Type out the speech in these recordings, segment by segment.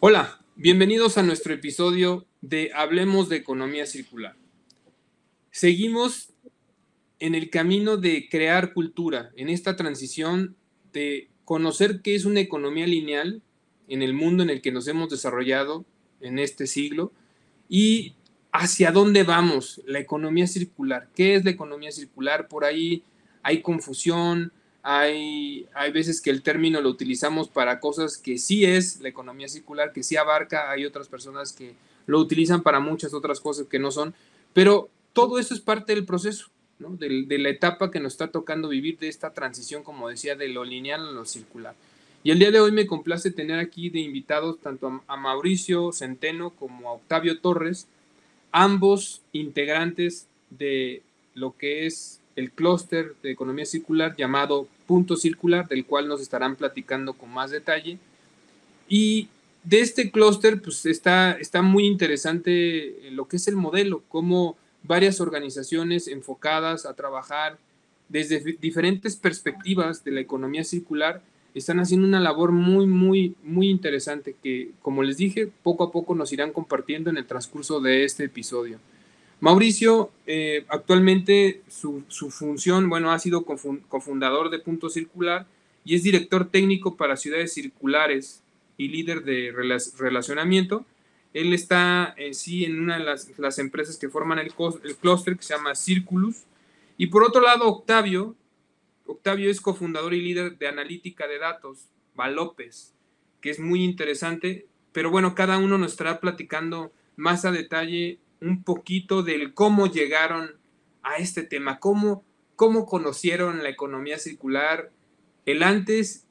Hola, bienvenidos a nuestro episodio de Hablemos de Economía Circular. Seguimos en el camino de crear cultura, en esta transición de conocer qué es una economía lineal en el mundo en el que nos hemos desarrollado en este siglo y hacia dónde vamos, la economía circular. ¿Qué es la economía circular? Por ahí hay confusión, hay, hay veces que el término lo utilizamos para cosas que sí es la economía circular, que sí abarca, hay otras personas que lo utilizan para muchas otras cosas que no son, pero todo eso es parte del proceso, de, la etapa que nos está tocando vivir de esta transición, como decía, de lo lineal a lo circular. Y el día de hoy me complace tener aquí de invitados tanto a, a Mauricio Centeno como a Octavio Torres, ambos integrantes de lo que es el clúster de economía circular llamado Punto Circular, del cual nos estarán platicando con más detalle. Y de este clúster, pues está, está muy interesante lo que es el modelo, cómo varias organizaciones enfocadas a trabajar desde diferentes perspectivas de la economía circular están haciendo una labor muy, muy, muy interesante que, como les dije, poco a poco nos irán compartiendo en el transcurso de este episodio. Mauricio, eh, actualmente su, su, función, bueno, ha sido cofundador de Punto Circular y es director técnico para ciudades circulares y líder de relacionamiento. Él está en sí en una de las, las empresas que forman el, el clúster que se llama Circulus. Y por otro lado, Octavio, Octavio es cofundador y líder de analítica de datos, Valópez, que es muy interesante, pero bueno, cada uno nos estará platicando más a detalle un poquito del cómo llegaron a este tema, cómo, cómo conocieron la economía circular, el antes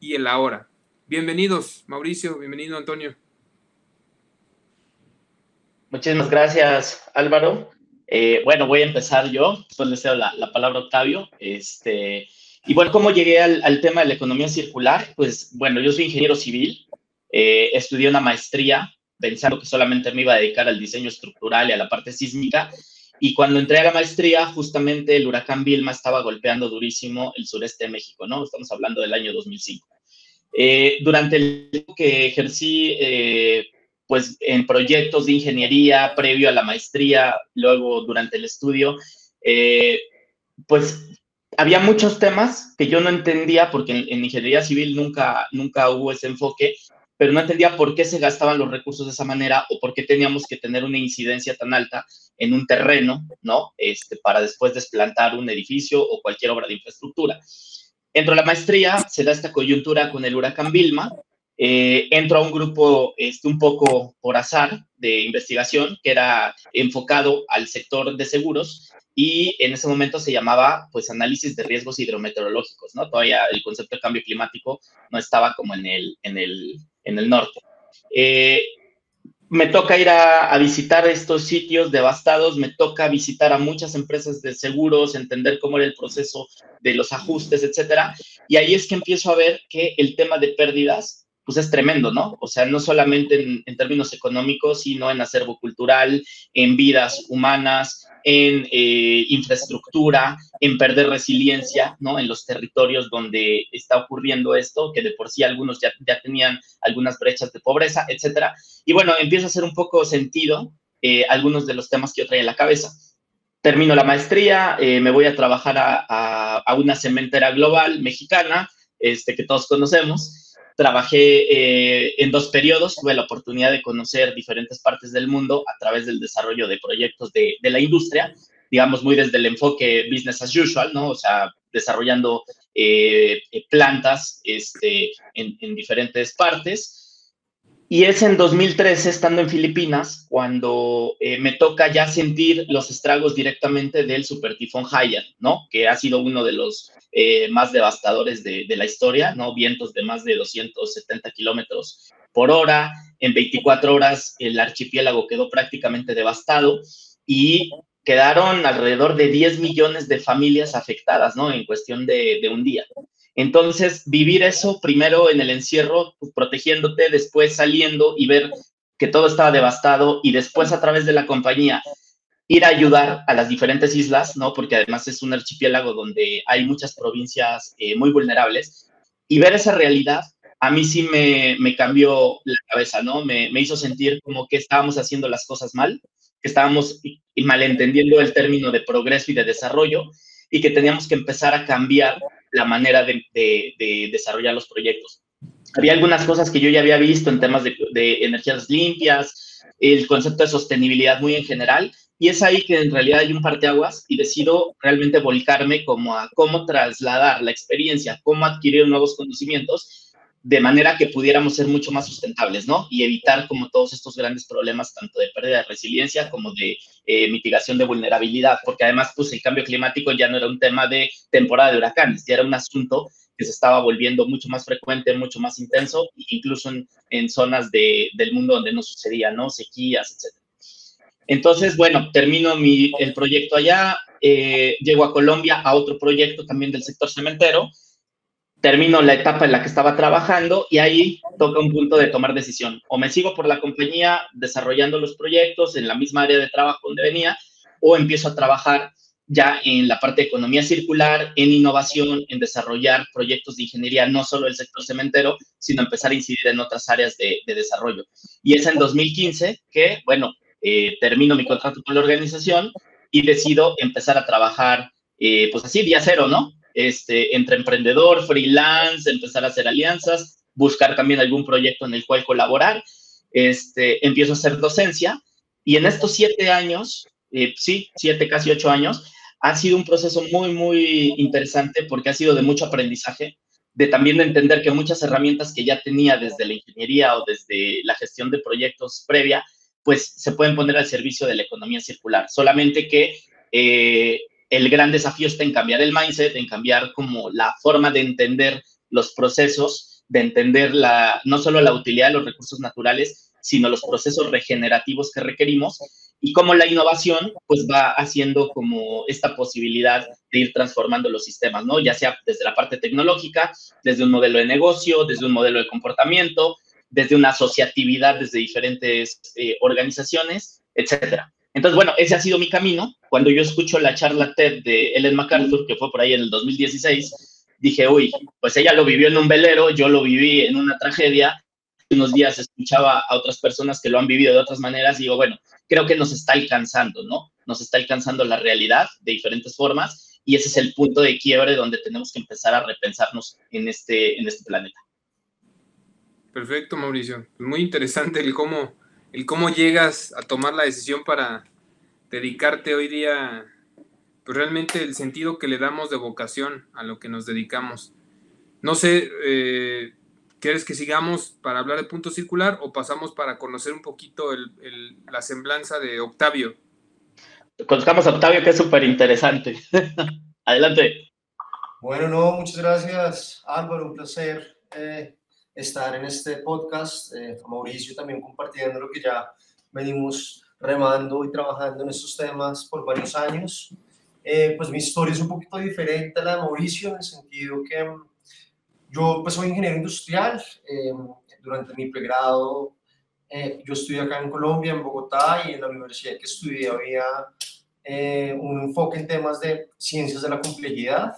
y el ahora. Bienvenidos, Mauricio, bienvenido, Antonio. Muchísimas gracias, Álvaro. Eh, bueno, voy a empezar yo, después le cedo la, la, palabra a Octavio. Este, y bueno, ¿cómo llegué al, al, tema de la economía circular? Pues bueno, yo soy ingeniero civil, eh, estudié una maestría pensando que solamente me iba a dedicar al diseño estructural y a la parte sísmica. Y cuando entré a la maestría, justamente el huracán Vilma estaba golpeando durísimo el sureste de México, ¿no? Estamos hablando del año 2005. Eh, durante el tiempo que ejercí, eh, pues en proyectos de ingeniería previo a la maestría, luego durante el estudio, eh, pues había muchos temas que yo no entendía porque en, en, ingeniería civil nunca, nunca hubo ese enfoque pero no entendía por qué se gastaban los recursos de esa manera o por qué teníamos que tener una incidencia tan alta en un terreno, ¿no? Este, para después desplantar un edificio o cualquier obra de infraestructura. Entro a la maestría, se da esta coyuntura con el huracán Vilma, eh, entro a un grupo este, un poco por azar de investigación que era enfocado al sector de seguros y en ese momento se llamaba pues análisis de riesgos hidrometeorológicos, ¿no? Todavía el concepto de cambio climático no estaba como en el, en el, en el norte. Eh, me toca ir a, a, visitar estos sitios devastados, me toca visitar a muchas empresas de seguros, entender cómo era el proceso de los ajustes, etcétera. Y ahí es que empiezo a ver que el tema de pérdidas pues es tremendo, ¿no? O sea, no solamente en, en, términos económicos, sino en acervo cultural, en vidas humanas, en eh, infraestructura, en perder resiliencia, ¿no? En los territorios donde está ocurriendo esto, que de por sí algunos ya, ya tenían algunas brechas de pobreza, etcétera. Y bueno, empieza a hacer un poco sentido eh, algunos de los temas que yo traía en la cabeza. Termino la maestría, eh, me voy a trabajar a, a, a, una cementera global mexicana, este, que todos conocemos, Trabajé eh, en dos periodos, tuve la oportunidad de conocer diferentes partes del mundo a través del desarrollo de proyectos de, de la industria, digamos, muy desde el enfoque business as usual, ¿no? O sea, desarrollando eh, plantas este, en, en diferentes partes. Y es en 2013, estando en Filipinas, cuando eh, me toca ya sentir los estragos directamente del supertifón Haiyan, ¿no? Que ha sido uno de los eh, más devastadores de, de, la historia, ¿no? Vientos de más de 270 kilómetros por hora. En 24 horas el archipiélago quedó prácticamente devastado y quedaron alrededor de 10 millones de familias afectadas, ¿no? En cuestión de un día. Entonces, vivir eso primero en el encierro, pues, protegiéndote, después saliendo y ver que todo estaba devastado y después a través de la compañía ir a ayudar a las diferentes islas, ¿no? Porque además es un archipiélago donde hay muchas provincias eh, muy vulnerables y ver esa realidad a mí sí me, me cambió la cabeza, ¿no? Me, me, hizo sentir como que estábamos haciendo las cosas mal, que estábamos malentendiendo el término de progreso y de desarrollo y que teníamos que empezar a cambiar la manera de, de, desarrollar los proyectos. Había algunas cosas que yo ya había visto en temas de, de energías limpias, el concepto de sostenibilidad muy en general, y es ahí que en realidad hay un parteaguas y decido realmente volcarme como a cómo trasladar la experiencia, cómo adquirir nuevos conocimientos de manera que pudiéramos ser mucho más sustentables, ¿no? Y evitar como todos estos grandes problemas, tanto de pérdida de resiliencia como de eh, mitigación de vulnerabilidad, porque además, pues el cambio climático ya no era un tema de temporada de huracanes, ya era un asunto que se estaba volviendo mucho más frecuente, mucho más intenso, incluso en, zonas de, del mundo donde no sucedía, ¿no? Sequías, etcétera. Entonces, bueno, termino mi, el proyecto allá, eh, llego a Colombia a otro proyecto también del sector cementero, termino la etapa en la que estaba trabajando y ahí toca un punto de tomar decisión. O me sigo por la compañía desarrollando los proyectos en la misma área de trabajo donde venía, o empiezo a trabajar ya en la parte de economía circular, en innovación, en desarrollar proyectos de ingeniería, no solo del sector cementero, sino empezar a incidir en otras áreas de, de desarrollo. Y es en 2015 que, bueno, eh, termino mi contrato con la organización y decido empezar a trabajar, eh, pues así, día cero, ¿no? Este, entre emprendedor, freelance, empezar a hacer alianzas, buscar también algún proyecto en el cual colaborar. Este, empiezo a hacer docencia y en estos siete años, eh, sí, siete, casi ocho años, ha sido un proceso muy, muy interesante porque ha sido de mucho aprendizaje, de también de entender que muchas herramientas que ya tenía desde la ingeniería o desde la gestión de proyectos previa, pues se pueden poner al servicio de la economía circular. Solamente que eh, el gran desafío está en cambiar el mindset, en cambiar como la forma de entender los procesos, de entender la, no solo la utilidad de los recursos naturales, sino los procesos regenerativos que requerimos y cómo la innovación pues va haciendo como esta posibilidad de ir transformando los sistemas, ¿no? Ya sea desde la parte tecnológica, desde un modelo de negocio, desde un modelo de comportamiento, desde una asociatividad, desde diferentes eh, organizaciones, etcétera. Entonces, bueno, ese ha sido mi camino. Cuando yo escucho la charla TED de Ellen MacArthur, que fue por ahí en el 2016, dije, uy, pues ella lo vivió en un velero, yo lo viví en una tragedia. Unos días escuchaba a otras personas que lo han vivido de otras maneras y digo, bueno, creo que nos está alcanzando, ¿no? Nos está alcanzando la realidad de diferentes formas y ese es el punto de quiebre donde tenemos que empezar a repensarnos en este, en este planeta. Perfecto, Mauricio. Muy interesante el cómo, el cómo llegas a tomar la decisión para dedicarte hoy día, pues realmente el sentido que le damos de vocación a lo que nos dedicamos. No sé, eh, ¿quieres que sigamos para hablar de punto circular o pasamos para conocer un poquito la semblanza de Octavio? Conozcamos a Octavio, que es súper interesante. Adelante. Bueno, no, muchas gracias, Álvaro, un placer. Eh, estar en este podcast, eh, Mauricio también compartiendo lo que ya venimos remando y trabajando en estos temas por varios años. Eh, pues mi historia es un poquito diferente a la de Mauricio en el sentido que mm, yo pues soy ingeniero industrial. Eh, durante mi pregrado yo estudié acá en Colombia, en Bogotá, y en la universidad que estudié había un enfoque en temas de ciencias de la complejidad.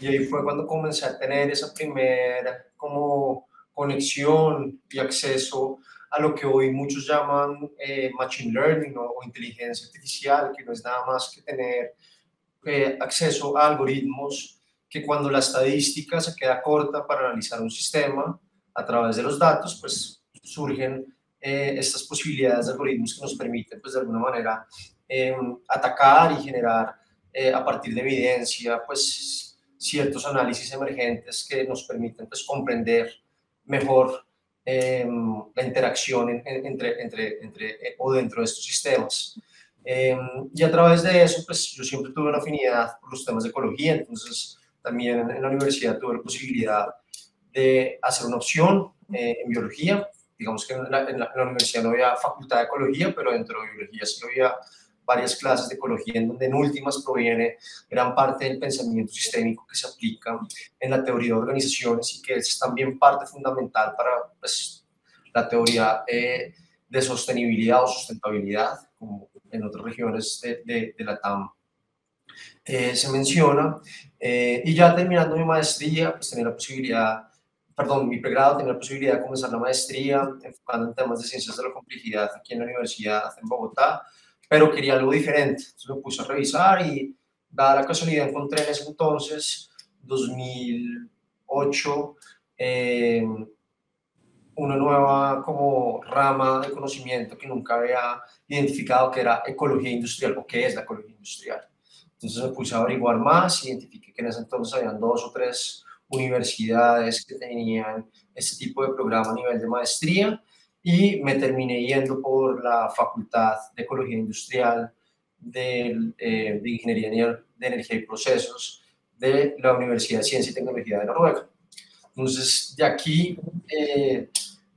Y ahí fue cuando comencé a tener esa primera como conexión y acceso a lo que hoy muchos llaman eh, machine learning o, inteligencia artificial, que no es nada más que tener eh, acceso a algoritmos que cuando la estadística se queda corta para analizar un sistema a través de los datos, pues surgen eh, estas posibilidades de algoritmos que nos permiten, pues de alguna manera, em, atacar y generar a partir de evidencia, pues ciertos análisis emergentes que nos permiten pues, comprender mejor em, la interacción entre, entre, entre, eh, o dentro de estos sistemas. Em, y a través de eso, pues yo siempre tuve una afinidad por los temas de ecología, entonces también en, la universidad tuve la posibilidad de hacer una opción eh, en biología. Digamos que en la, en la, universidad no había facultad de ecología, pero dentro de biología sí había varias clases de ecología en donde en últimas proviene gran parte del pensamiento sistémico que se aplica en la teoría de organizaciones y que es también parte fundamental para pues, la teoría eh, de sostenibilidad o sustentabilidad, como en otras regiones de, de, la TAM eh, se menciona. Eh, y ya terminando mi maestría, pues tenía la posibilidad perdón, mi pregrado, tenía la posibilidad de comenzar la maestría enfocando en temas de ciencias de la complejidad aquí en la universidad en Bogotá, pero quería algo diferente. Entonces me puse a revisar y, dada la casualidad, encontré en ese entonces, 2008, eh, una nueva como rama de conocimiento que nunca había identificado que era ecología industrial o qué es la ecología industrial. Entonces me puse a averiguar más, identifiqué que en ese entonces habían dos o tres universidades que tenían este tipo de programa a nivel de maestría y me terminé yendo por la Facultad de Ecología Industrial de, eh, de Ingeniería de Energía y Procesos de la Universidad de Ciencia y Tecnología de Noruega. Entonces, de aquí eh,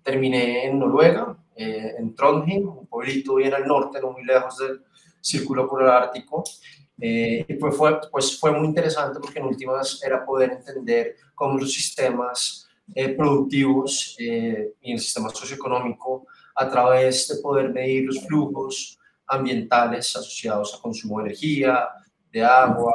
terminé en Noruega, eh, en Trondheim, un pueblito bien al norte, no muy lejos del Círculo Polar Ártico. y pues fue, pues fue muy interesante porque en últimas era poder entender cómo los sistemas eh, productivos eh, y el sistema socioeconómico a través de poder medir los flujos ambientales asociados a consumo de energía, de agua,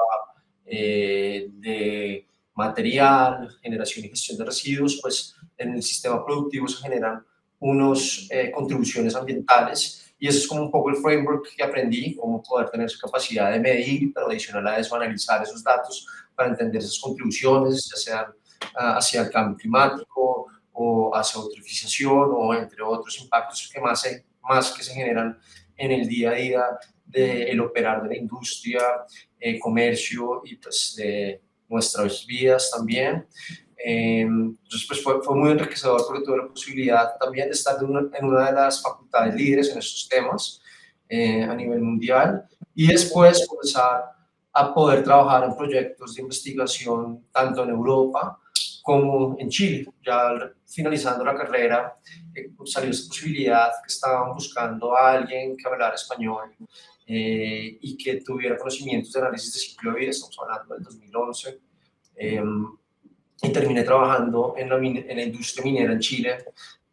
eh, de material, generación y gestión de residuos, pues en el sistema productivo se generan unas contribuciones ambientales. Y eso es como un poco el framework que aprendí, cómo poder tener esa capacidad de medir, pero adicional a eso analizar esos datos para entender esas contribuciones, ya sean hacia el cambio climático o hacia eutrofización o entre otros impactos que más, más que se generan en el día a día del operar de la industria, eh, comercio y pues de nuestras vidas también. Eh, entonces pues fue, fue, muy enriquecedor porque tuve la posibilidad también de estar en una de las facultades líderes en estos temas eh, a nivel mundial y después comenzar a poder trabajar en proyectos de investigación tanto en Europa como en Chile. Ya finalizando la carrera, eh, salió esa posibilidad que estaban buscando a alguien que hablara español eh, y que tuviera conocimientos de análisis de ciclo de vida, estamos hablando del 2011. Em, y terminé trabajando en la, en la, industria minera en Chile,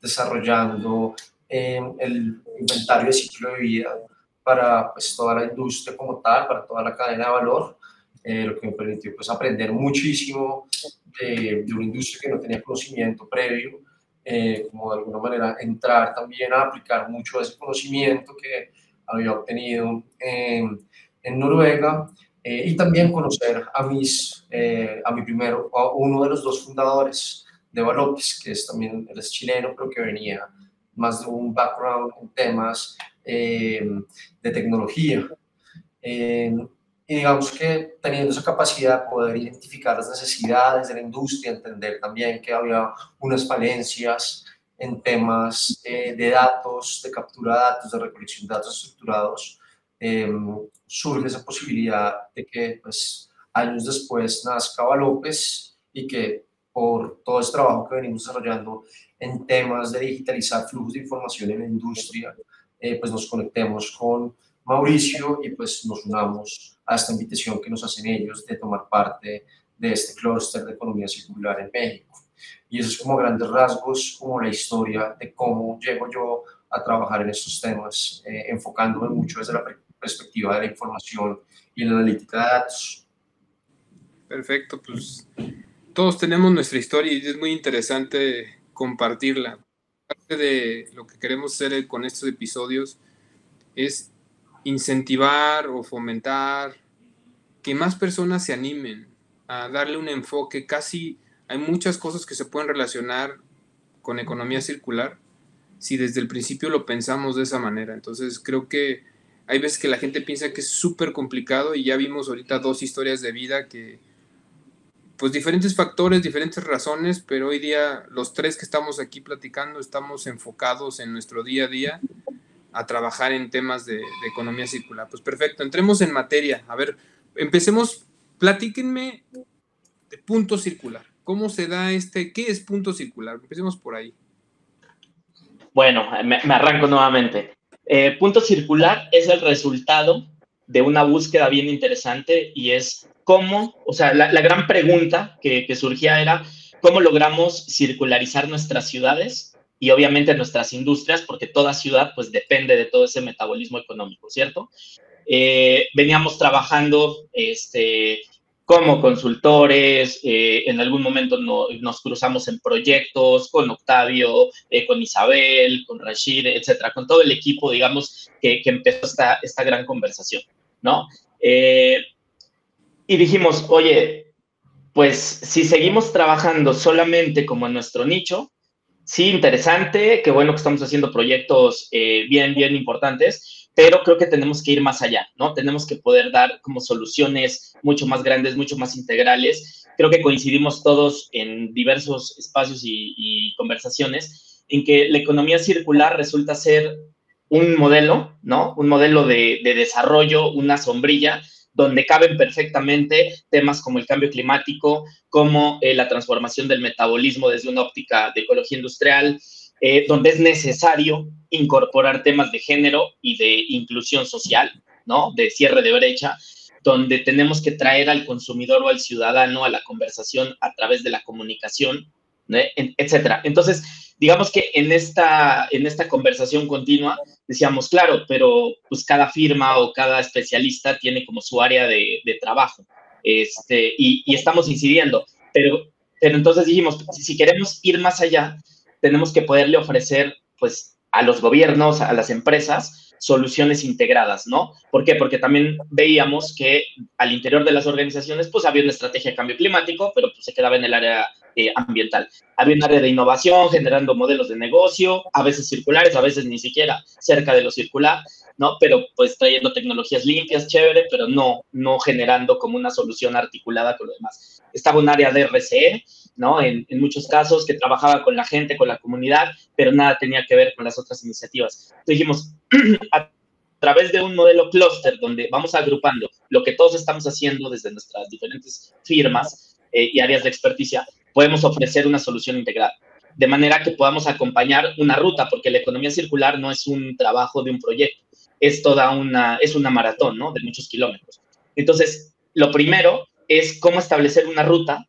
desarrollando em, el inventario de ciclo de vida para pues, toda la industria como tal, para toda la cadena de valor, eh, lo que me permitió pues, aprender muchísimo de, una industria que no tenía conocimiento previo, eh, como de alguna manera entrar también a aplicar mucho de ese conocimiento que había obtenido en, en Noruega eh, y también conocer a, mis, eh, a mi primero, a uno de los dos fundadores de Valopis, que es también, él es chileno, pero que venía más de un background en temas de tecnología y digamos que teniendo esa capacidad de poder identificar las necesidades de la industria, entender también que había unas falencias en temas eh, de datos, de captura de datos, de recolección de datos estructurados, em, surge esa posibilidad de que pues, años después nazca López y que por todo ese trabajo que venimos desarrollando en temas de digitalizar flujos de información en la industria, eh, pues nos conectemos con Mauricio y pues nos unamos a esta invitación que nos hacen ellos de tomar parte de este clúster de economía circular en México. Y eso es como grandes rasgos, como la historia de cómo llego yo a trabajar en estos temas, eh, enfocándome mucho desde la perspectiva de la información y la analítica de datos. Perfecto, pues todos tenemos nuestra historia y es muy interesante compartirla. Parte de lo que queremos hacer con estos episodios es incentivar o fomentar que más personas se animen a darle un enfoque. Casi hay muchas cosas que se pueden relacionar con economía circular si desde el principio lo pensamos de esa manera. Entonces creo que hay veces que la gente piensa que es súper complicado y ya vimos ahorita dos historias de vida que, pues diferentes factores, diferentes razones, pero hoy día los tres que estamos aquí platicando estamos enfocados en nuestro día a día a trabajar en temas de, economía circular. Pues perfecto, entremos en materia. A ver, empecemos, platíquenme de punto circular. ¿Cómo se da este? ¿Qué es punto circular? Empecemos por ahí. Bueno, me, arranco nuevamente. Eh, punto circular es el resultado de una búsqueda bien interesante y es cómo, o sea, la, gran pregunta que, que surgía era cómo logramos circularizar nuestras ciudades y obviamente nuestras industrias, porque toda ciudad pues depende de todo ese metabolismo económico, ¿cierto? Eh, veníamos trabajando este, como consultores, eh, en algún momento nos cruzamos en proyectos con Octavio, eh, con Isabel, con Rashid, etcétera, con todo el equipo, digamos, que, empezó esta, esta, gran conversación, ¿no? Eh, y dijimos, oye, pues si seguimos trabajando solamente como en nuestro nicho, sí, interesante, qué bueno que estamos haciendo proyectos bien, bien importantes, pero creo que tenemos que ir más allá, ¿no? Tenemos que poder dar como soluciones mucho más grandes, mucho más integrales. Creo que coincidimos todos en diversos espacios y, conversaciones en que la economía circular resulta ser un modelo, ¿no? Un modelo de, desarrollo, una sombrilla, donde caben perfectamente temas como el cambio climático, como eh, la transformación del metabolismo desde una óptica de ecología industrial, eh, donde es necesario incorporar temas de género y de inclusión social, ¿no? De cierre de brecha, donde tenemos que traer al consumidor o al ciudadano a la conversación a través de la comunicación, etcétera. Entonces, digamos que en esta, en esta conversación continua decíamos, claro, pero pues cada firma o cada especialista tiene como su área de, trabajo, este, y, y, estamos incidiendo, pero, pero entonces dijimos, si queremos ir más allá, tenemos que poderle ofrecer, pues, a los gobiernos, a las empresas, soluciones integradas, ¿no? ¿Por qué? Porque también veíamos que al interior de las organizaciones, pues había una estrategia de cambio climático, pero pues se quedaba en el área eh, ambiental. Había un área de innovación, generando modelos de negocio, a veces circulares, a veces ni siquiera cerca de lo circular, ¿no? Pero pues trayendo tecnologías limpias, chévere, pero no, no generando como una solución articulada con lo demás. Estaba un área de RCE, ¿no? En, muchos casos, que trabajaba con la gente, con la comunidad, pero nada tenía que ver con las otras iniciativas. Entonces dijimos, a través de un modelo clúster donde vamos agrupando lo que todos estamos haciendo desde nuestras diferentes firmas eh, y áreas de experticia, podemos ofrecer una solución integral de manera que podamos acompañar una ruta, porque la economía circular no es un trabajo de un proyecto, es toda una, es una maratón, ¿no? De muchos kilómetros. Entonces, lo primero es cómo establecer una ruta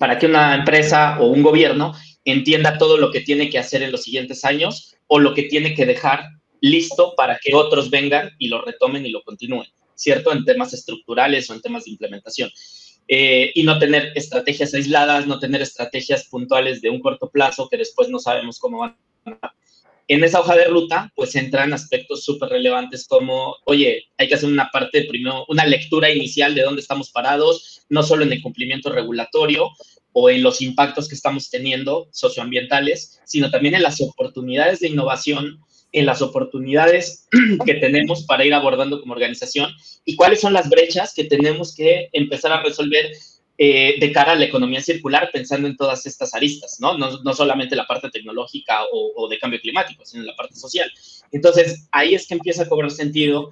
para que una empresa o un gobierno entienda todo lo que tiene que hacer en los siguientes años o lo que tiene que dejar listo para que otros vengan y lo retomen y lo continúen, ¿cierto? En temas estructurales o en temas de implementación. Eh, y no tener estrategias aisladas, no tener estrategias puntuales de un corto plazo que después no sabemos cómo van a en esa hoja de ruta, pues entran aspectos súper relevantes como, oye, hay que hacer una parte, primero, una lectura inicial de dónde estamos parados, no solo en el cumplimiento regulatorio o en los impactos que estamos teniendo socioambientales, sino también en las oportunidades de innovación, en las oportunidades que tenemos para ir abordando como organización y cuáles son las brechas que tenemos que empezar a resolver eh, de cara a la economía circular, pensando en todas estas aristas, ¿no? No, solamente la parte tecnológica o, de cambio climático, sino la parte social. Entonces, ahí es que empieza a cobrar sentido.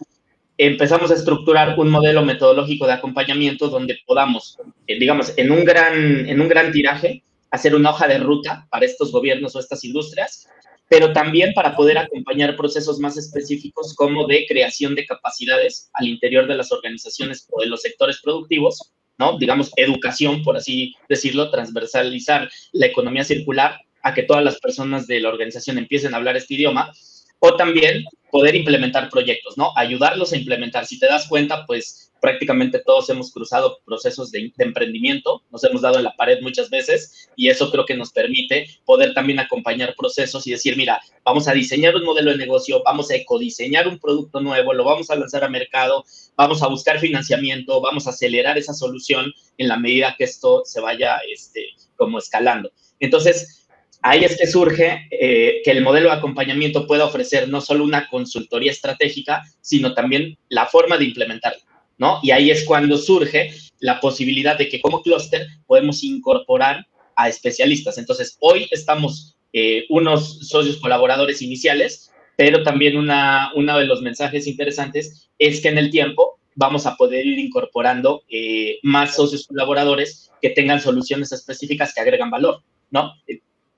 Empezamos a estructurar un modelo metodológico de acompañamiento donde podamos, eh, digamos, en un, gran, en un gran tiraje, hacer una hoja de ruta para estos gobiernos o estas industrias, pero también para poder acompañar procesos más específicos como de creación de capacidades al interior de las organizaciones o de los sectores productivos ¿no? Digamos, educación, por así decirlo, transversalizar la economía circular a que todas las personas de la organización empiecen a hablar este idioma, o también poder implementar proyectos, ¿no? Ayudarlos a implementar. Si te das cuenta, pues prácticamente todos hemos cruzado procesos de, emprendimiento, nos hemos dado en la pared muchas veces y eso creo que nos permite poder también acompañar procesos y decir, mira, vamos a diseñar un modelo de negocio, vamos a ecodiseñar un producto nuevo, lo vamos a lanzar a mercado, vamos a buscar financiamiento, vamos a acelerar esa solución en la medida que esto se vaya este, como escalando. Entonces, ahí es que surge eh, que el modelo de acompañamiento pueda ofrecer no solo una consultoría estratégica, sino también la forma de implementarla. ¿no? Y ahí es cuando surge la posibilidad de que como clúster podemos incorporar a especialistas. Entonces, hoy estamos eh, unos socios colaboradores iniciales, pero también una, uno de los mensajes interesantes es que en el tiempo vamos a poder ir incorporando eh, más socios colaboradores que tengan soluciones específicas que agregan valor, ¿no?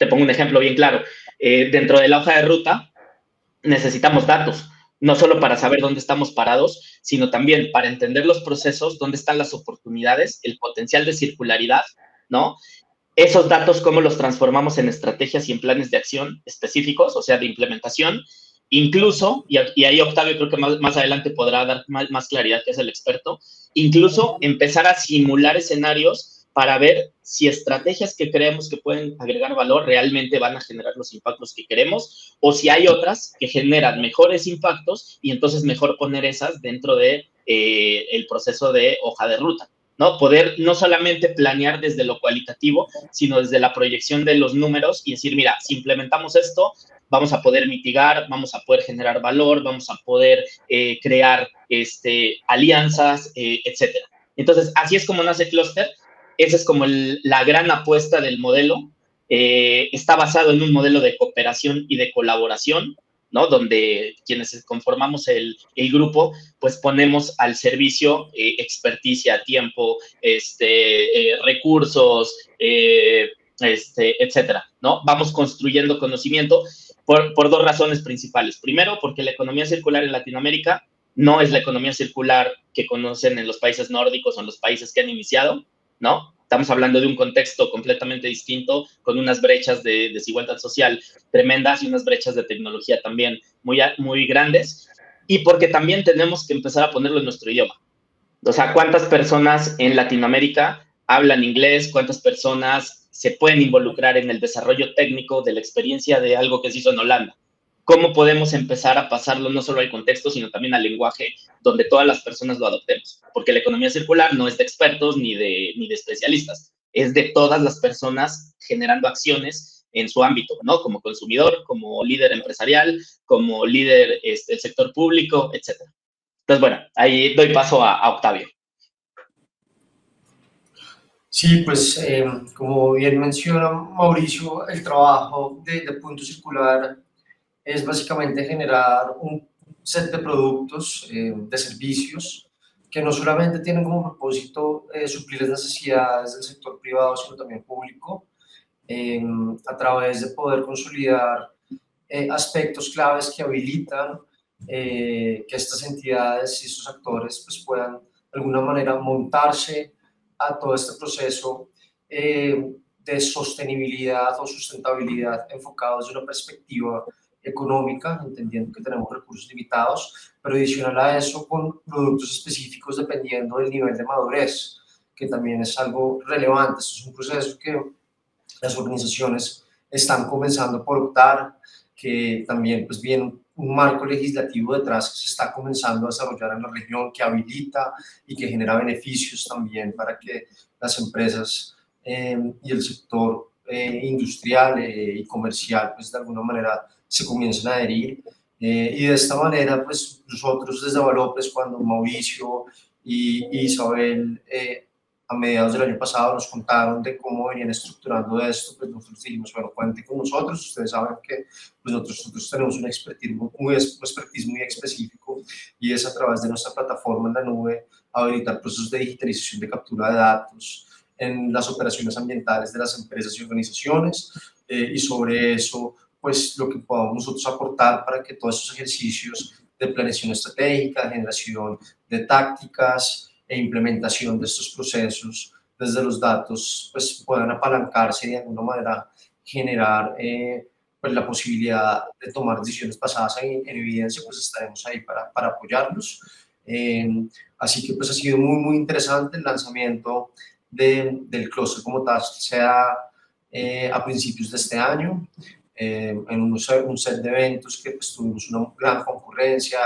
Te pongo un ejemplo bien claro. Eh, dentro de la hoja de ruta necesitamos datos no solo para saber dónde estamos parados, sino también para entender los procesos, dónde están las oportunidades, el potencial de circularidad, ¿no? Esos datos, cómo los transformamos en estrategias y en planes de acción específicos, o sea, de implementación, incluso, y, ahí Octavio creo que más, adelante podrá dar más, más, claridad, que es el experto, incluso empezar a simular escenarios para ver si estrategias que creemos que pueden agregar valor realmente van a generar los impactos que queremos o si hay otras que generan mejores impactos y entonces mejor poner esas dentro de eh, el proceso de hoja de ruta. ¿no? Poder no solamente planear desde lo cualitativo, sino desde la proyección de los números y decir, mira, si implementamos esto, vamos a poder mitigar, vamos a poder generar valor, vamos a poder eh, crear este, alianzas, eh, etcétera. Entonces, así es como nace Cluster. Esa es como la gran apuesta del modelo. Eh, está basado en un modelo de cooperación y de colaboración ¿no? Donde quienes conformamos el, grupo, pues ponemos al servicio eh, experticia, tiempo, este, eh, recursos, este, etcétera, ¿no? Vamos construyendo conocimiento por, por dos razones principales. Primero, porque la economía circular en Latinoamérica no es la economía circular que conocen en los países nórdicos o en los países que han iniciado, ¿no? Estamos hablando de un contexto completamente distinto, con unas brechas de desigualdad social tremendas y unas brechas de tecnología también muy, muy grandes. Y porque también tenemos que empezar a ponerlo en nuestro idioma. O sea, ¿cuántas personas en Latinoamérica hablan inglés? ¿Cuántas personas se pueden involucrar en el desarrollo técnico de la experiencia de algo que se hizo en Holanda? Cómo podemos empezar a pasarlo no solo al contexto, sino también al lenguaje donde todas las personas lo adoptemos. Porque la economía circular no es de expertos ni de, ni de especialistas, es de todas las personas generando acciones en su ámbito, ¿no? Como consumidor, como líder empresarial, como líder este, del sector público, etc. Entonces, bueno, ahí doy paso a, Octavio. Sí, pues eh, como bien menciona Mauricio, el trabajo de, de Punto Circular es básicamente generar un set de productos, eh, de servicios, que no solamente tienen como propósito eh, suplir las necesidades del sector privado, sino también público, a través de poder consolidar eh, aspectos claves que habilitan que estas entidades y estos actores pues, puedan de alguna manera montarse a todo este proceso de sostenibilidad o sustentabilidad enfocado desde una perspectiva económica, entendiendo que tenemos recursos limitados, pero adicional a eso con productos específicos dependiendo del nivel de madurez, que también es algo relevante. Esto es un proceso que las organizaciones están comenzando por optar, que también pues viene un marco legislativo detrás que se está comenzando a desarrollar en la región, que habilita y que genera beneficios también para que las empresas eh, y el sector eh, industrial eh, y comercial, pues de alguna manera se comienzan a adherir. Eh, y de esta manera, pues nosotros desde Avalopes, cuando Mauricio y, Isabel eh, a mediados del año pasado nos contaron de cómo venían estructurando esto, pues nosotros dijimos, bueno, cuente con nosotros, ustedes saben que pues nosotros, tenemos un expertise muy, muy, expertise muy específico y es a través de nuestra plataforma en la nube habilitar procesos de digitalización de captura de datos en las operaciones ambientales de las empresas y organizaciones eh, y sobre eso pues lo que podamos nosotros aportar para que todos esos ejercicios de planeación estratégica, generación de tácticas e implementación de estos procesos desde los datos, pues puedan apalancarse y de alguna manera generar eh, pues la posibilidad de tomar decisiones basadas en, evidencia, pues estaremos ahí para, para apoyarlos. Eh, así que pues ha sido muy, muy interesante el lanzamiento de, del clúster como tal, sea eh, a principios de este año. Eh, en un, un, set de eventos que pues, tuvimos una gran concurrencia,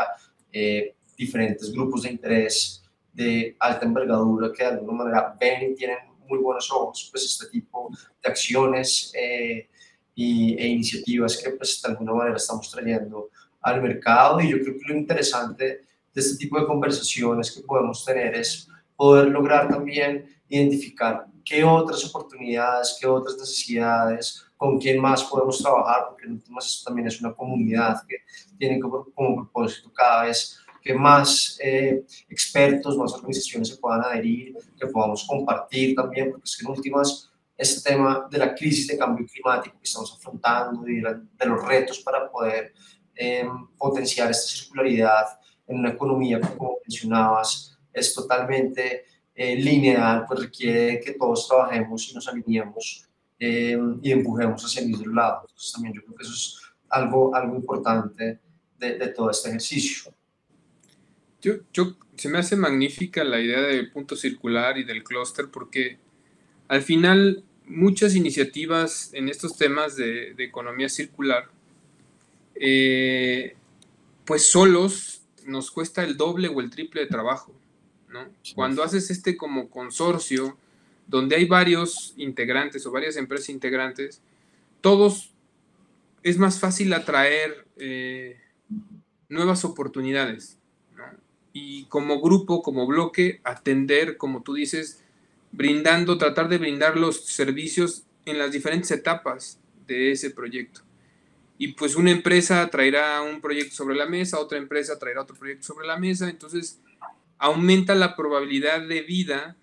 eh, diferentes grupos de interés de alta envergadura que de alguna manera ven y tienen muy buenos ojos pues, este tipo de acciones eh, y, e iniciativas que pues, de alguna manera estamos trayendo al mercado. Y yo creo que lo interesante de este tipo de conversaciones que podemos tener es poder lograr también identificar qué otras oportunidades, qué otras necesidades con quién más podemos trabajar, porque en últimas esto también es una comunidad que tiene como, propósito cada vez que más eh, expertos, más organizaciones se puedan adherir, que podamos compartir también, porque es que en últimas este tema de la crisis de cambio climático que estamos afrontando y de, los retos para poder em, potenciar esta circularidad en una economía que, como mencionabas, es totalmente eh, lineal, pues requiere que todos trabajemos y nos alineemos eh, y empujemos hacia el mismo lado. Entonces también yo creo que eso es algo, algo importante de, de todo este ejercicio. Yo, yo, se me hace magnífica la idea del punto circular y del clúster porque al final muchas iniciativas en estos temas de, de economía circular, eh, pues solos nos cuesta el doble o el triple de trabajo. ¿no? Cuando haces este como consorcio, donde hay varios integrantes o varias empresas integrantes, todos es más fácil atraer eh, nuevas oportunidades. Y como grupo, como bloque, atender, como tú dices, brindando, tratar de brindar los servicios en las diferentes etapas de ese proyecto. Y pues una empresa traerá un proyecto sobre la mesa, otra empresa traerá otro proyecto sobre la mesa, entonces aumenta la probabilidad de vida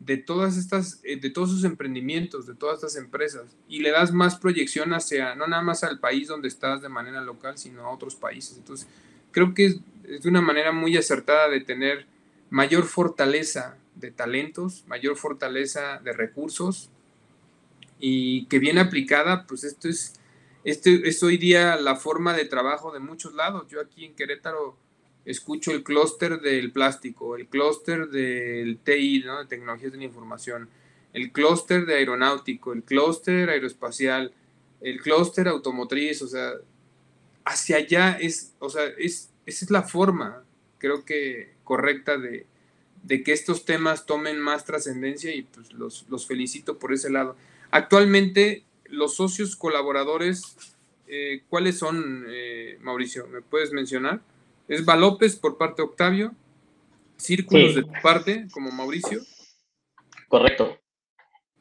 de todas estas, eh, de todos sus emprendimientos, de todas estas empresas, y le das más proyección hacia, no nada más al país donde estás de manera local, sino a otros países. Entonces, creo que es, es de una manera muy acertada de tener mayor fortaleza de talentos, mayor fortaleza de recursos, y que bien aplicada, pues esto es, este es hoy día la forma de trabajo de muchos lados. Yo aquí en Querétaro, escucho el clúster del plástico, el clúster del TI, ¿no? de tecnologías de la información, el clúster de aeronáutico, el clúster aeroespacial, el clúster automotriz, o sea, hacia allá es, o sea, es, esa es la forma, creo que correcta de, de que estos temas tomen más trascendencia y pues los, los, felicito por ese lado. Actualmente, los socios colaboradores, eh, ¿cuáles son, eh, Mauricio? ¿Me puedes mencionar? Es Valópez por parte de Octavio, Círculos sí. de tu parte, como Mauricio. Correcto.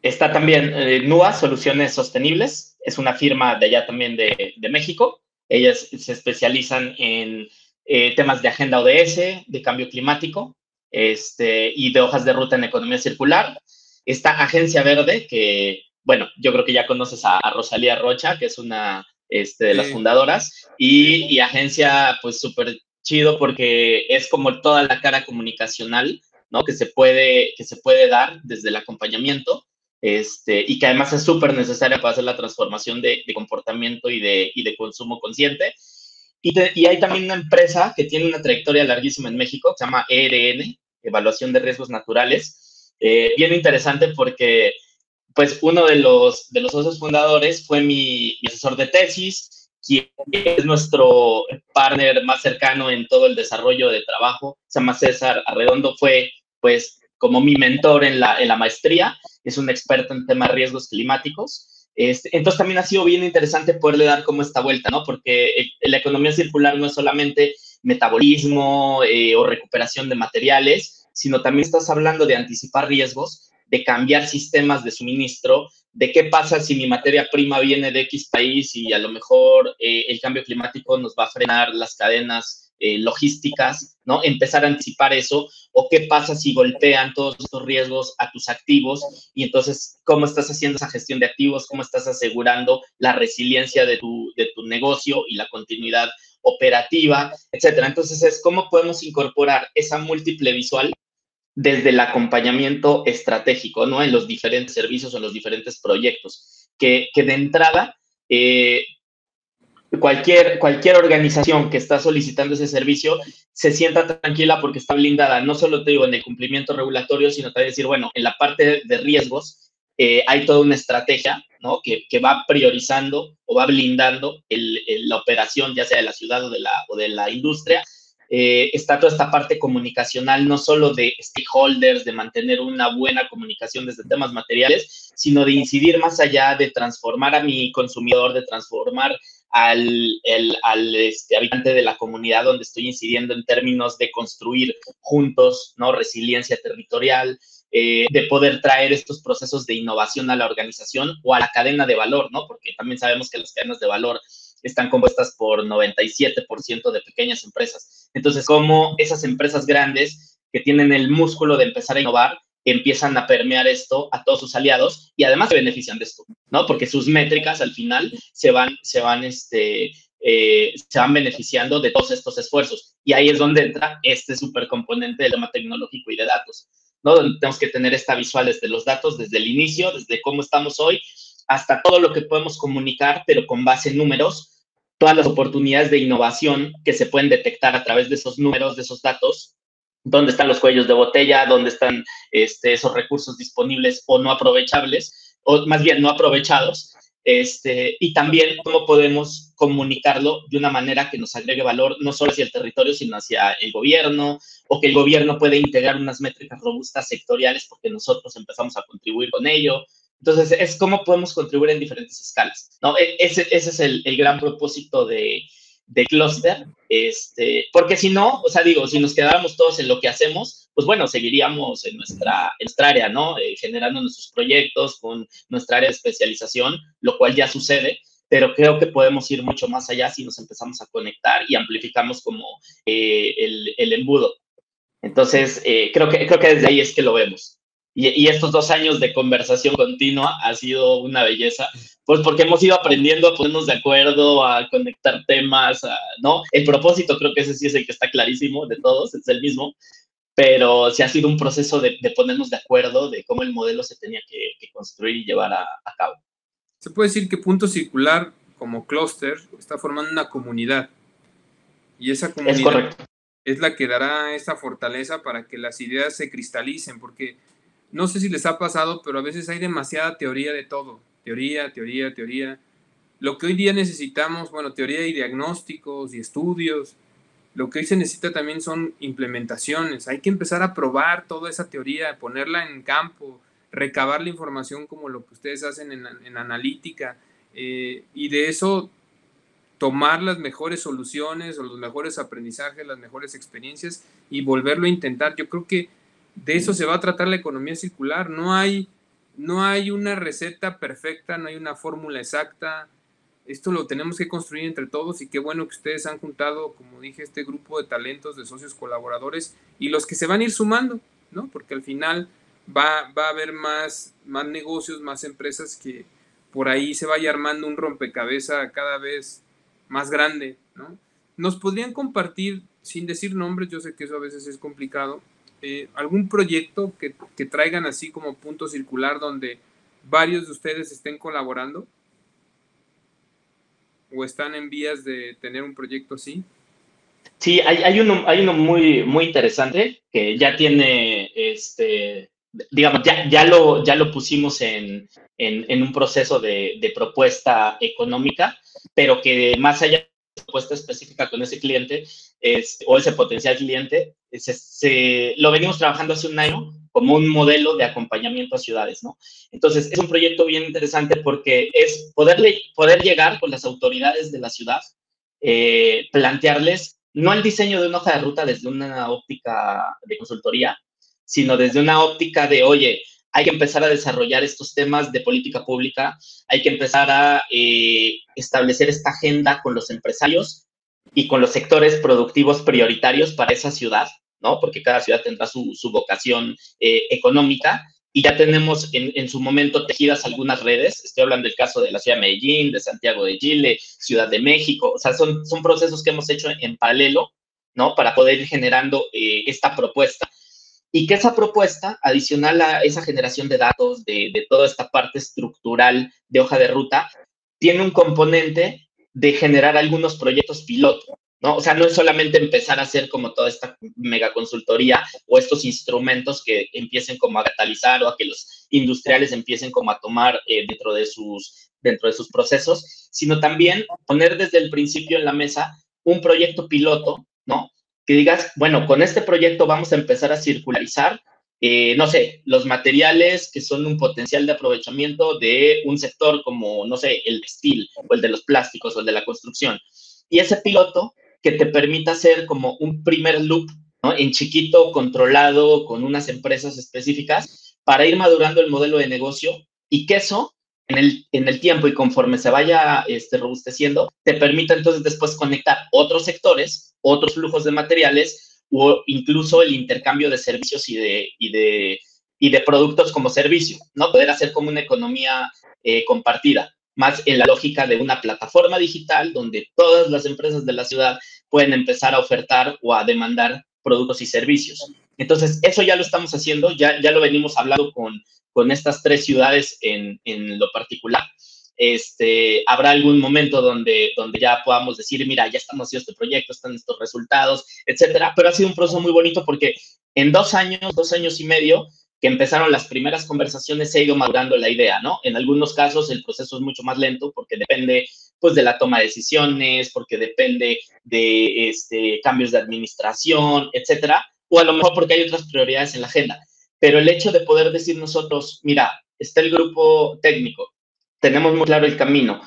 Está también eh, NUA, Soluciones Sostenibles, es una firma de allá también de, de México. Ellas se especializan en eh, temas de agenda ODS, de cambio climático este, y de hojas de ruta en economía circular. Está Agencia Verde, que, bueno, yo creo que ya conoces a, a Rosalía Rocha, que es una este, de las fundadoras, y, y agencia, pues, súper chido porque es como toda la cara comunicacional, ¿no? Que se puede, que se puede dar desde el acompañamiento, este, y que además es súper necesaria para hacer la transformación de, de, comportamiento y de, y de consumo consciente. Y, te, y, hay también una empresa que tiene una trayectoria larguísima en México, que se llama ERN, Evaluación de Riesgos Naturales. Eh, bien interesante porque, pues, uno de los, de los socios fundadores fue mi, mi asesor de tesis, quien es nuestro partner más cercano en todo el desarrollo de trabajo, se llama César Arredondo, fue pues como mi mentor en la, en la maestría, es un experto en temas de riesgos climáticos. Este, entonces también ha sido bien interesante poderle dar como esta vuelta, ¿no? Porque el, la economía circular no es solamente metabolismo eh, o recuperación de materiales, sino también estás hablando de anticipar riesgos, de cambiar sistemas de suministro, de qué pasa si mi materia prima viene de X país y a lo mejor eh, el cambio climático nos va a frenar las cadenas eh, logísticas, ¿no? Empezar a anticipar eso, o qué pasa si golpean todos estos riesgos a tus activos y entonces cómo estás haciendo esa gestión de activos, cómo estás asegurando la resiliencia de tu, de tu negocio y la continuidad operativa, etcétera. Entonces es cómo podemos incorporar esa múltiple visual desde el acompañamiento estratégico, ¿no? En los diferentes servicios o en los diferentes proyectos, que, que de entrada, eh, cualquier, cualquier organización que está solicitando ese servicio se sienta tranquila porque está blindada, no solo te digo en el cumplimiento regulatorio, sino también decir, bueno, en la parte de riesgos eh, hay toda una estrategia, ¿no? Que, que, va priorizando o va blindando la operación, ya sea de la ciudad o de la, o de la industria, eh, está toda esta parte comunicacional, no solo de stakeholders, de mantener una buena comunicación desde temas materiales, sino de incidir más allá, de transformar a mi consumidor, de transformar al, este, habitante de la comunidad donde estoy incidiendo en términos de construir juntos, ¿no? Resiliencia territorial, eh, de poder traer estos procesos de innovación a la organización o a la cadena de valor, ¿no? Porque también sabemos que las cadenas de valor están compuestas por 97% de pequeñas empresas. Entonces, como esas empresas grandes que tienen el músculo de empezar a innovar, empiezan a permear esto a todos sus aliados y además se benefician de esto, ¿no? Porque sus métricas al final se van, se van, este, eh, se van beneficiando de todos estos esfuerzos. Y ahí es donde entra este supercomponente del tema tecnológico y de datos, ¿no? Donde tenemos que tener esta visual desde los datos, desde el inicio, desde cómo estamos hoy, hasta todo lo que podemos comunicar, pero con base en números, todas las oportunidades de innovación que se pueden detectar a través de esos números, de esos datos, dónde están los cuellos de botella, dónde están este, esos recursos disponibles o no aprovechables, o más bien no aprovechados, este, y también cómo podemos comunicarlo de una manera que nos agregue valor no solo hacia el territorio, sino hacia el gobierno, o que el gobierno puede integrar unas métricas robustas sectoriales porque nosotros empezamos a contribuir con ello. Entonces, es cómo podemos contribuir en diferentes escalas. ¿no? E, ese, ese es el, el gran propósito de, de clúster, este, porque si no, o sea, digo, si nos quedáramos todos en lo que hacemos, pues bueno, seguiríamos en nuestra, nuestra área, ¿no? Eh, generando nuestros proyectos con nuestra área de especialización, lo cual ya sucede, pero creo que podemos ir mucho más allá si nos empezamos a conectar y amplificamos como eh, el, el, embudo. Entonces, eh, creo, que, creo que desde ahí es que lo vemos. Y, estos dos años de conversación continua ha sido una belleza, pues porque hemos ido aprendiendo a ponernos de acuerdo, a conectar temas, ¿no? El propósito creo que ese sí es el que está clarísimo de todos, es el mismo, pero sí ha sido un proceso de, ponernos de acuerdo de cómo el modelo se tenía que, construir y llevar a, cabo. Se puede decir que Punto Circular, como clúster, está formando una comunidad. Y esa comunidad es, es la que dará esa fortaleza para que las ideas se cristalicen, porque no sé si les ha pasado, pero a veces hay demasiada teoría de todo. Teoría, teoría, teoría. Lo que hoy día necesitamos, bueno, teoría y diagnósticos y estudios. Lo que hoy se necesita también son implementaciones. Hay que empezar a probar toda esa teoría, ponerla en campo, recabar la información como lo que ustedes hacen en, analítica. Eh, y de eso tomar las mejores soluciones o los mejores aprendizajes, las mejores experiencias y volverlo a intentar. Yo creo que de eso se va a tratar la economía circular. No hay, no hay una receta perfecta, no hay una fórmula exacta. Esto lo tenemos que construir entre todos y qué bueno que ustedes han juntado, como dije, este grupo de talentos, de socios colaboradores y los que se van a ir sumando, ¿no? Porque al final va, va a haber más, más negocios, más empresas que por ahí se vaya armando un rompecabezas cada vez más grande, ¿no? Nos podrían compartir, sin decir nombres, yo sé que eso a veces es complicado, eh, algún proyecto que, que, traigan así como punto circular donde varios de ustedes estén colaborando? ¿O están en vías de tener un proyecto así? Sí, hay, hay, uno, hay uno muy, muy interesante que ya tiene, este, digamos, ya, ya, lo, ya lo pusimos en, en, un proceso de, propuesta económica, pero que más allá de propuesta específica con ese cliente, o ese potencial cliente, se, lo venimos trabajando hace un año como un modelo de acompañamiento a ciudades, ¿no? Entonces, es un proyecto bien interesante porque es poderle, poder llegar con las autoridades de la ciudad, eh, plantearles no el diseño de una hoja de ruta desde una óptica de consultoría, sino desde una óptica de, oye, hay que empezar a desarrollar estos temas de política pública, hay que empezar a eh, establecer esta agenda con los empresarios y con los sectores productivos prioritarios para esa ciudad, ¿no? Porque cada ciudad tendrá su, su vocación eh, económica y ya tenemos en, en, su momento tejidas algunas redes. Estoy hablando del caso de la ciudad de Medellín, de Santiago de Chile, Ciudad de México. O sea, son, son procesos que hemos hecho en paralelo, ¿no? Para poder ir generando eh, esta propuesta. Y que esa propuesta, adicional a esa generación de datos, de, de toda esta parte estructural de hoja de ruta, tiene un componente de generar algunos proyectos piloto, ¿no? O sea, no es solamente empezar a hacer como toda esta mega consultoría o estos instrumentos que empiecen como a catalizar o a que los industriales empiecen como a tomar eh, dentro, de sus, dentro de sus procesos, sino también poner desde el principio en la mesa un proyecto piloto, ¿no? Que digas, bueno, con este proyecto vamos a empezar a circularizar eh, no sé, los materiales que son un potencial de aprovechamiento de un sector como, no sé, el textil o el de los plásticos o el de la construcción. Y ese piloto que te permita hacer como un primer loop. En chiquito, controlado, con unas empresas específicas, para ir madurando el modelo de negocio y que eso, en el, en el tiempo y conforme se vaya este, robusteciendo, te permita entonces después conectar otros sectores, otros flujos de materiales o incluso el intercambio de servicios y de, y de, y de productos como servicio, ¿no? Poder hacer como una economía eh, compartida, más en la lógica de una plataforma digital donde todas las empresas de la ciudad pueden empezar a ofertar o a demandar productos y servicios. Entonces, eso ya lo estamos haciendo, ya, ya lo venimos hablando con, con estas tres ciudades en, en lo particular. Este, habrá algún momento donde, donde ya podamos decir, mira, ya estamos haciendo este proyecto, están estos resultados, etcétera. Pero ha sido un proceso muy bonito porque en dos años, dos años y medio, que empezaron las primeras conversaciones, se ha ido madurando la idea, ¿no? En algunos casos el proceso es mucho más lento porque depende, pues, de la toma de decisiones, porque depende de este, cambios de administración, etcétera, o a lo mejor porque hay otras prioridades en la agenda. Pero el hecho de poder decir nosotros, mira, está el grupo técnico, tenemos muy claro el camino,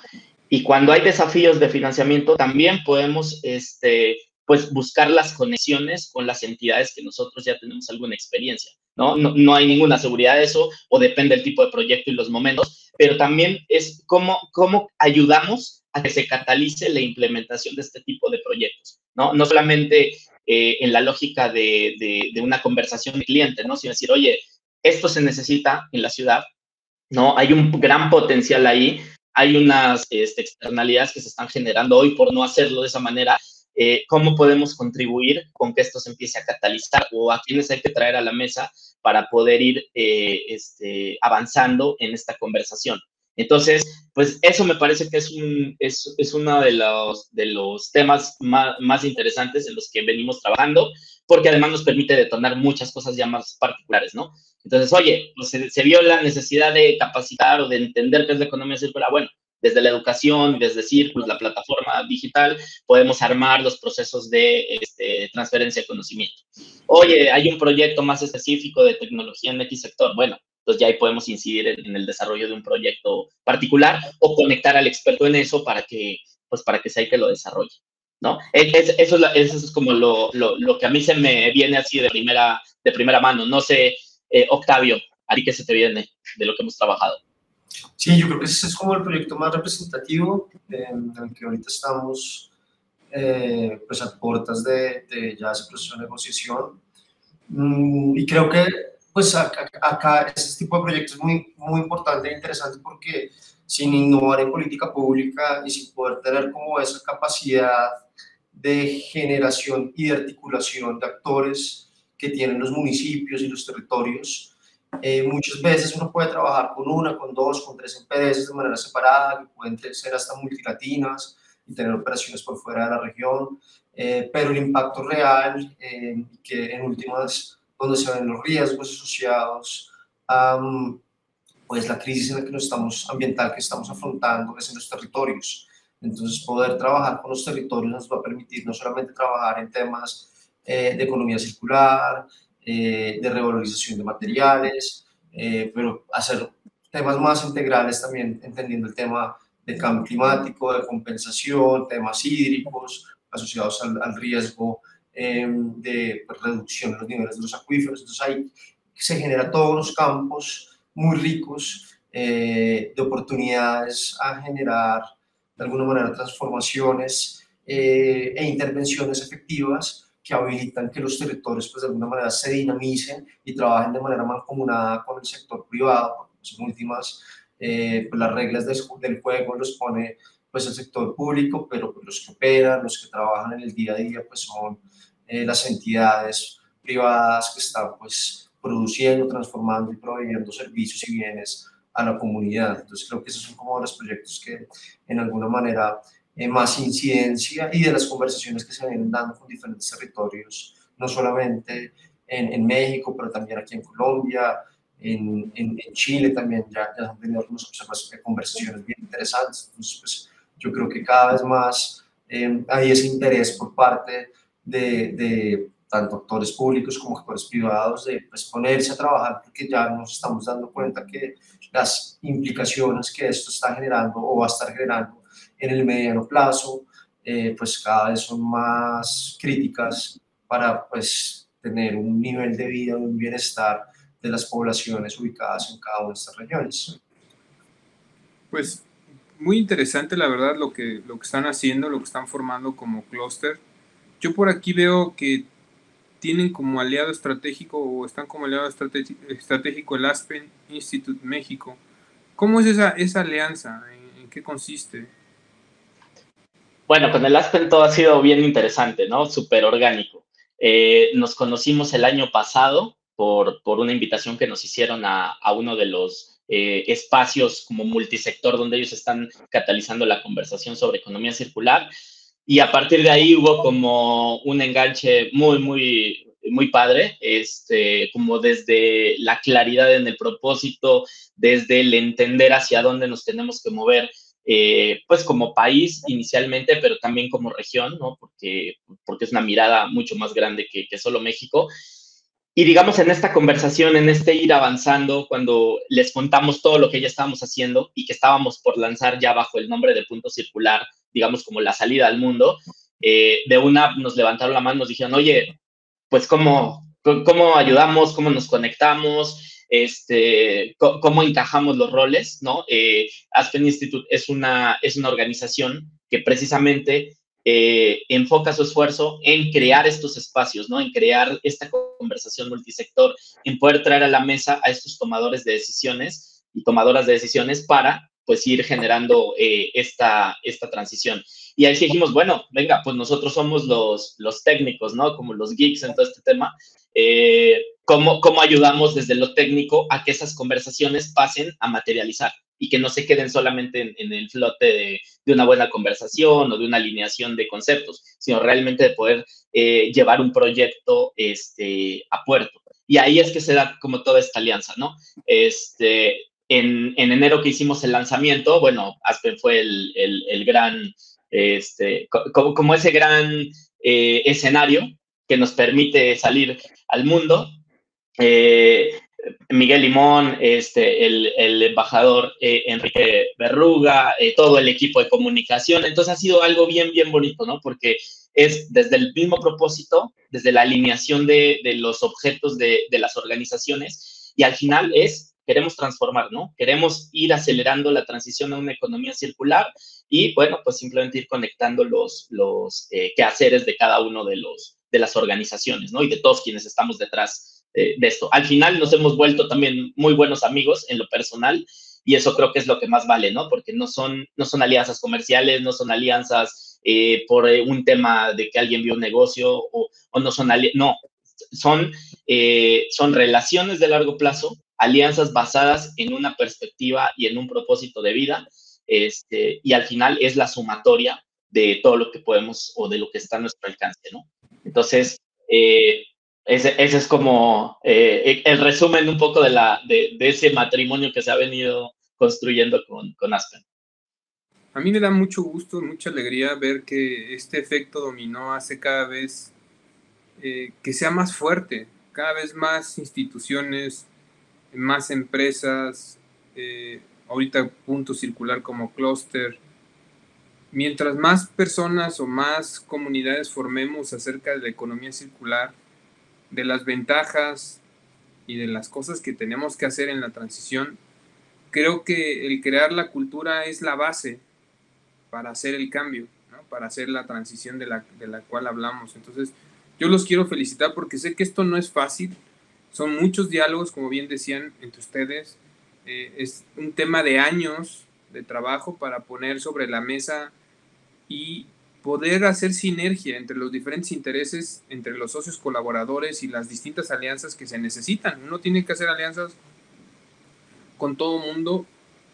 y cuando hay desafíos de financiamiento, también podemos, este, pues, buscar las conexiones con las entidades que nosotros ya tenemos alguna experiencia. ¿no? No, hay ninguna seguridad de eso, o depende del tipo de proyecto y los momentos, pero también es cómo, cómo ayudamos a que se catalice la implementación de este tipo de proyectos, ¿no? No solamente eh, en la lógica de, de, una conversación de cliente, ¿no? Sino decir, oye, esto se necesita en la ciudad, ¿no? Hay un gran potencial ahí, hay unas este, externalidades que se están generando hoy por no hacerlo de esa manera eh, cómo podemos contribuir con que esto se empiece a catalizar o a quienes hay que traer a la mesa para poder ir eh, este, avanzando en esta conversación. Entonces, pues eso me parece que es, un, es, es uno de los, de los temas más, más, interesantes en los que venimos trabajando, porque además nos permite detonar muchas cosas ya más particulares, ¿no? Entonces, oye, pues se, se vio la necesidad de capacitar o de entender qué es la economía circular. Bueno, desde la educación, desde Círculos, la plataforma digital, podemos armar los procesos de este, transferencia de conocimiento. Oye, hay un proyecto más específico de tecnología en X sector. Bueno, entonces ya ahí podemos incidir en, el desarrollo de un proyecto particular o conectar al experto en eso para que, pues para que sea que lo desarrolle. ¿No? eso, es, como lo, lo, que a mí se me viene así de primera, de primera mano. No sé, eh, Octavio, a ti qué se te viene de lo que hemos trabajado. Sí, yo creo que ese es como el proyecto más representativo en el que ahorita estamos eh, pues a puertas de, de, ya ese proceso de negociación. Mm, y creo que pues acá, acá, este tipo de proyectos es muy, muy importante e interesante porque sin innovar en política pública y sin poder tener como esa capacidad de generación y de articulación de actores que tienen los municipios y los territorios, eh, muchas veces uno puede trabajar con una, con dos, con tres EPDs de manera separada, que pueden ser hasta multilatinas y tener operaciones por fuera de la región, eh, pero el impacto real, eh, que en últimas, donde se ven los riesgos asociados a pues, la crisis en la que nos estamos, ambiental que estamos afrontando, es en los territorios. Entonces, poder trabajar con los territorios nos va a permitir no solamente trabajar en temas de economía circular, eh, de revalorización de materiales, eh, pero hacer temas más integrales también, entendiendo el tema de cambio climático, de compensación, temas hídricos asociados al, riesgo em, de pues, reducción de los niveles de los acuíferos. Entonces ahí se genera todos los campos muy ricos eh, de oportunidades a generar de alguna manera transformaciones e intervenciones efectivas que habilitan que los territorios pues de alguna manera se dinamicen y trabajen de manera mancomunada con el sector privado, porque son últimas eh, pues las reglas del, juego los pone pues el sector público, pero pues, los que operan, los que trabajan en el día a día pues son eh, las entidades privadas que están pues produciendo, transformando y proveyendo servicios y bienes a la comunidad. Entonces creo que esos son como los proyectos que en alguna manera eh, más incidencia y de las conversaciones que se vienen dando con diferentes territorios, no solamente en, en México, pero también aquí en Colombia, en, en, Chile también ya, ya han tenido algunas conversaciones bien interesantes. Entonces, pues, yo creo que cada vez más eh, hay ese interés por parte de, de, tanto actores públicos como actores privados de pues, ponerse a trabajar porque ya nos estamos dando cuenta que las implicaciones que esto está generando o va a estar generando en el mediano plazo, eh, pues cada vez son más críticas para pues tener un nivel de vida, un bienestar de las poblaciones ubicadas en cada una de estas regiones. Pues muy interesante la verdad lo que, lo que están haciendo, lo que están formando como clúster. Yo por aquí veo que tienen como aliado estratégico o están como aliado estratégico el Aspen Institute México. ¿Cómo es esa, esa alianza? ¿En qué consiste? Bueno, con el Aspen todo ha sido bien interesante, ¿no? Súper orgánico. Eh, nos conocimos el año pasado por, por, una invitación que nos hicieron a, a uno de los eh, espacios como multisector donde ellos están catalizando la conversación sobre economía circular. Y a partir de ahí hubo como un enganche muy, muy, muy padre, este, como desde la claridad en el propósito, desde el entender hacia dónde nos tenemos que mover, eh, pues como país inicialmente, pero también como región, ¿no? Porque, porque es una mirada mucho más grande que, que solo México. Y digamos, en esta conversación, en este ir avanzando, cuando les contamos todo lo que ya estábamos haciendo y que estábamos por lanzar ya bajo el nombre de Punto Circular, digamos, como la salida al mundo, eh, de una nos levantaron la mano, nos dijeron, oye, pues cómo, cómo ayudamos, cómo nos conectamos, este, cómo encajamos los roles, ¿no? Eh, Aspen Institute es una, es una organización que precisamente eh, enfoca su esfuerzo en crear estos espacios, ¿no? En crear esta conversación multisector, en poder traer a la mesa a estos tomadores de decisiones y tomadoras de decisiones para, pues, ir generando eh, esta, esta transición. Y ahí dijimos, bueno, venga, pues nosotros somos los, los técnicos, ¿no? Como los geeks en todo este tema. Eh, ¿cómo, ¿Cómo ayudamos desde lo técnico a que esas conversaciones pasen a materializar? y que no se queden solamente en, el flote de, una buena conversación o de una alineación de conceptos, sino realmente de poder eh, llevar un proyecto este, a puerto. Y ahí es que se da como toda esta alianza, ¿no? Este, en, enero que hicimos el lanzamiento, bueno, Aspen fue el, gran, este, como, como ese gran eh, escenario que nos permite salir al mundo. Eh, Miguel Limón, este, el, embajador eh, Enrique Berruga, eh, todo el equipo de comunicación. Entonces ha sido algo bien, bien bonito, ¿no? Porque es desde el mismo propósito, desde la alineación de, los objetos de, las organizaciones y al final es, queremos transformar, ¿no? Queremos ir acelerando la transición a una economía circular y, bueno, pues simplemente ir conectando los, los eh, quehaceres de cada uno de, los, de las organizaciones, ¿no? Y de todos quienes estamos detrás de esto. Al final nos hemos vuelto también muy buenos amigos en lo personal y eso creo que es lo que más vale, ¿no? Porque no son, no son alianzas comerciales, no son alianzas eh, por eh, un tema de que alguien vio un negocio o, no son no, son, eh, son relaciones de largo plazo, alianzas basadas en una perspectiva y en un propósito de vida, este, y al final es la sumatoria de todo lo que podemos o de lo que está a nuestro alcance, ¿no? Entonces, eh, ese, es como eh, el resumen un poco de, la, de, ese matrimonio que se ha venido construyendo con, con Aspen. A mí me da mucho gusto, mucha alegría ver que este efecto dominó hace cada vez eh, que sea más fuerte, cada vez más instituciones, más empresas, eh, ahorita punto circular como clúster. Mientras más personas o más comunidades formemos acerca de la economía circular, de las ventajas y de las cosas que tenemos que hacer en la transición, creo que el crear la cultura es la base para hacer el cambio, para hacer la transición de la, de la cual hablamos. Entonces, yo los quiero felicitar porque sé que esto no es fácil, son muchos diálogos, como bien decían entre ustedes, eh, es un tema de años de trabajo para poner sobre la mesa y poder hacer sinergia entre los diferentes intereses, entre los socios colaboradores y las distintas alianzas que se necesitan. Uno tiene que hacer alianzas con todo mundo,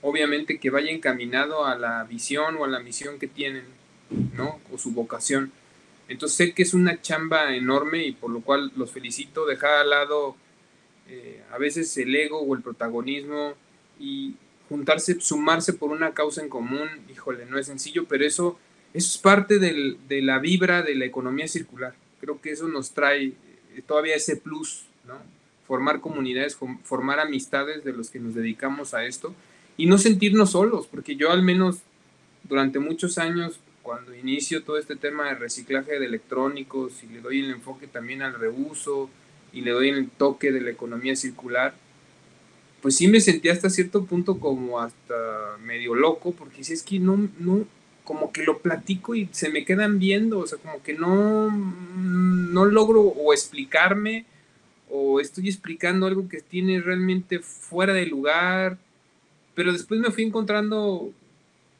obviamente que vaya encaminado a la visión o a la misión que tienen, ¿no? O su vocación. Entonces sé que es una chamba enorme y por lo cual los felicito, dejar al lado eh, a veces el ego o el protagonismo y juntarse, sumarse por una causa en común, híjole, no es sencillo, pero eso eso es parte de la vibra de la economía circular. Creo que eso nos trae eh, todavía ese plus, ¿no? Formar comunidades, formar amistades de los que nos dedicamos a esto y no sentirnos solos, porque yo al menos durante muchos años, cuando inicio todo este tema de reciclaje de electrónicos y le doy el enfoque también al reuso y le doy el toque de la economía circular, pues sí me sentí hasta cierto punto como hasta medio loco, porque si es que no, no, como que lo platico y se me quedan viendo, o sea, como que no, no logro o explicarme o estoy explicando algo que tiene realmente fuera de lugar, pero después me fui encontrando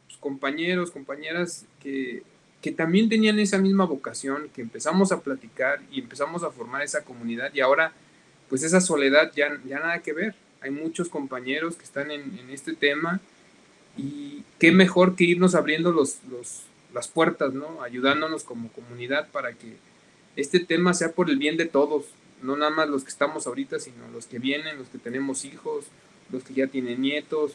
pues, compañeros, compañeras que, que también tenían esa misma vocación, que empezamos a platicar y empezamos a formar esa comunidad y ahora pues esa soledad ya, ya nada que ver, hay muchos compañeros que están en, este tema y qué mejor que irnos abriendo los, las puertas, ¿no? Ayudándonos como comunidad para que este tema sea por el bien de todos, no nada más los que estamos ahorita, sino los que vienen, los que tenemos hijos, los que ya tienen nietos.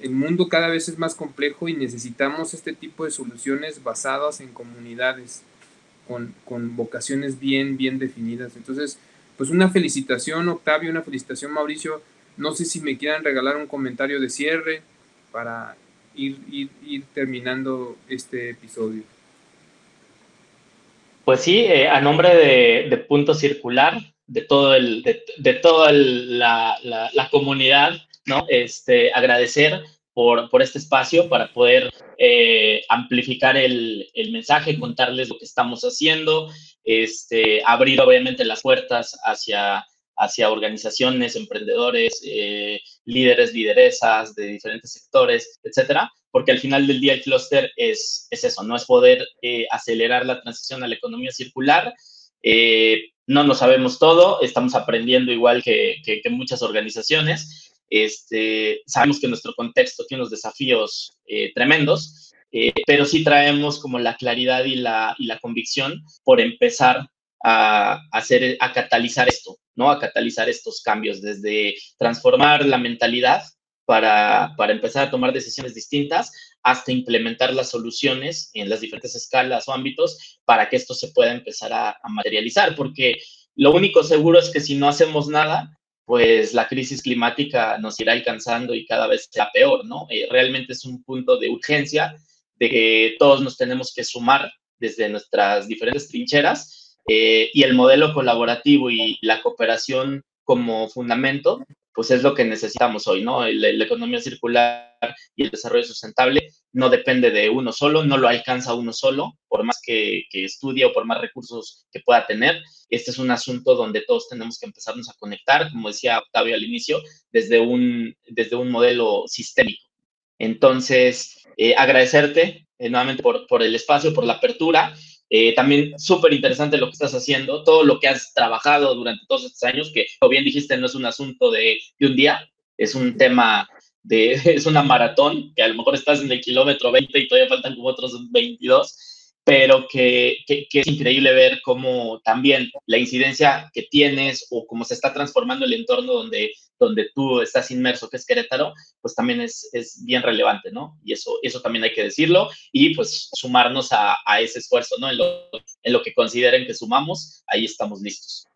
El mundo cada vez es más complejo y necesitamos este tipo de soluciones basadas en comunidades, con, con vocaciones bien, bien definidas. Entonces, pues una felicitación Octavio, una felicitación Mauricio. No sé si me quieran regalar un comentario de cierre para ir, ir, terminando este episodio. Pues sí, eh, a nombre de, Punto Circular, de todo el, de, toda la, la, comunidad, ¿no? Este, agradecer por, por este espacio para poder eh, amplificar el, el, mensaje, contarles lo que estamos haciendo, este, abrir obviamente las puertas hacia, hacia organizaciones, emprendedores, eh, líderes, lideresas de diferentes sectores, etcétera, porque al final del día el clúster es, es eso, no es poder eh, acelerar la transición a la economía circular. No lo sabemos todo, estamos aprendiendo igual que, que, muchas organizaciones. Este, sabemos que nuestro contexto tiene unos desafíos tremendos, eh, pero sí traemos como la claridad y la, y la convicción por empezar a, hacer, a catalizar esto, ¿no? A catalizar estos cambios, desde transformar la mentalidad para, para empezar a tomar decisiones distintas hasta implementar las soluciones en las diferentes escalas o ámbitos para que esto se pueda empezar a, materializar, porque lo único seguro es que si no hacemos nada, pues la crisis climática nos irá alcanzando y cada vez será peor, ¿no? Eh, realmente es un punto de urgencia de que todos nos tenemos que sumar desde nuestras diferentes trincheras eh, y el modelo colaborativo y la cooperación como fundamento, pues es lo que necesitamos hoy, ¿no? La, economía circular y el desarrollo sustentable no depende de uno solo, no lo alcanza uno solo, por más que, que estudie o por más recursos que pueda tener. Este es un asunto donde todos tenemos que empezarnos a conectar, como decía Octavio al inicio, desde un, desde un modelo sistémico. Entonces, eh, agradecerte eh, nuevamente por, por, el espacio, por la apertura. Eh, también súper interesante lo que estás haciendo, todo lo que has trabajado durante todos estos años, que como bien dijiste, no es un asunto de, de un día, es un tema de, es una maratón, que a lo mejor estás en el kilómetro 20 y todavía faltan como otros 22 pero que, que, es increíble ver cómo también la incidencia que tienes o cómo se está transformando el entorno donde, donde tú estás inmerso, que es Querétaro, pues también es, es bien relevante, ¿no? Y eso, eso también hay que decirlo y pues sumarnos a, a ese esfuerzo, ¿no? En lo, en lo que consideren que sumamos, ahí estamos listos.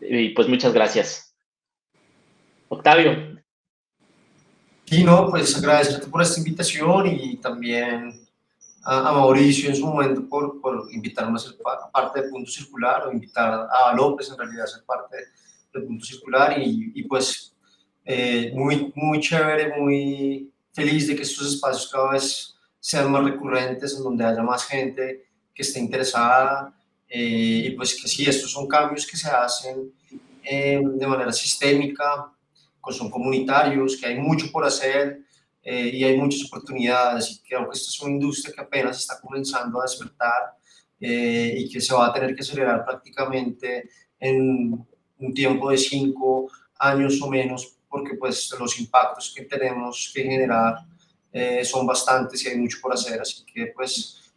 Y pues muchas gracias. Octavio. Y no, pues agradecerte por esta invitación y también a, Mauricio en su momento por, por invitarme a ser parte de Punto Circular o invitar a López en realidad a ser parte de Punto Circular y, y pues eh, muy, muy chévere, muy feliz de que estos espacios cada vez sean más recurrentes, en donde haya más gente que esté interesada eh, y pues que sí, estos son cambios que se hacen eh, de manera sistémica, que son comunitarios, que hay mucho por hacer eh, y hay muchas oportunidades y creo que esta es una industria que apenas está comenzando a despertar eh, y que se va a tener que acelerar prácticamente en un tiempo de cinco años o menos porque pues los impactos que tenemos que generar eh, son bastantes y hay mucho por hacer, así que pues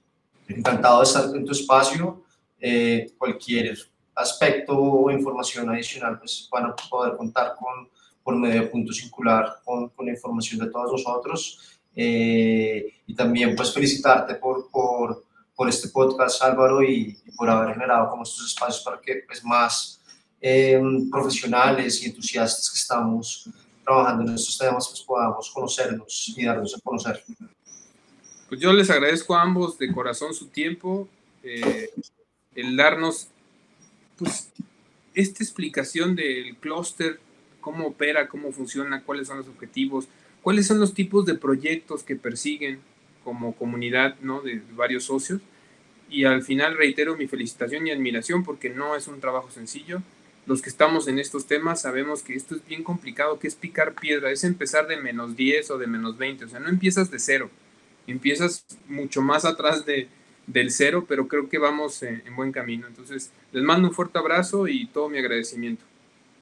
encantado de estar en tu espacio, cualquier aspecto o información adicional pues van a poder contar con por medio de punto circular con, con la información de todos nosotros. Eh, y también pues felicitarte por, por, por este podcast Álvaro y, por haber generado como estos espacios para que pues más eh, profesionales y entusiastas que estamos trabajando en estos temas pues podamos conocernos y darnos a conocer. Pues yo les agradezco a ambos de corazón su tiempo, eh, el darnos pues esta explicación del clúster cómo opera, cómo funciona, cuáles son los objetivos, cuáles son los tipos de proyectos que persiguen como comunidad ¿no? de varios socios. Y al final reitero mi felicitación y admiración porque no es un trabajo sencillo. Los que estamos en estos temas sabemos que esto es bien complicado, que es picar piedra, es empezar de menos 10 o de menos 20, o sea, no empiezas de cero, empiezas mucho más atrás de, del cero, pero creo que vamos en buen camino. Entonces, les mando un fuerte abrazo y todo mi agradecimiento.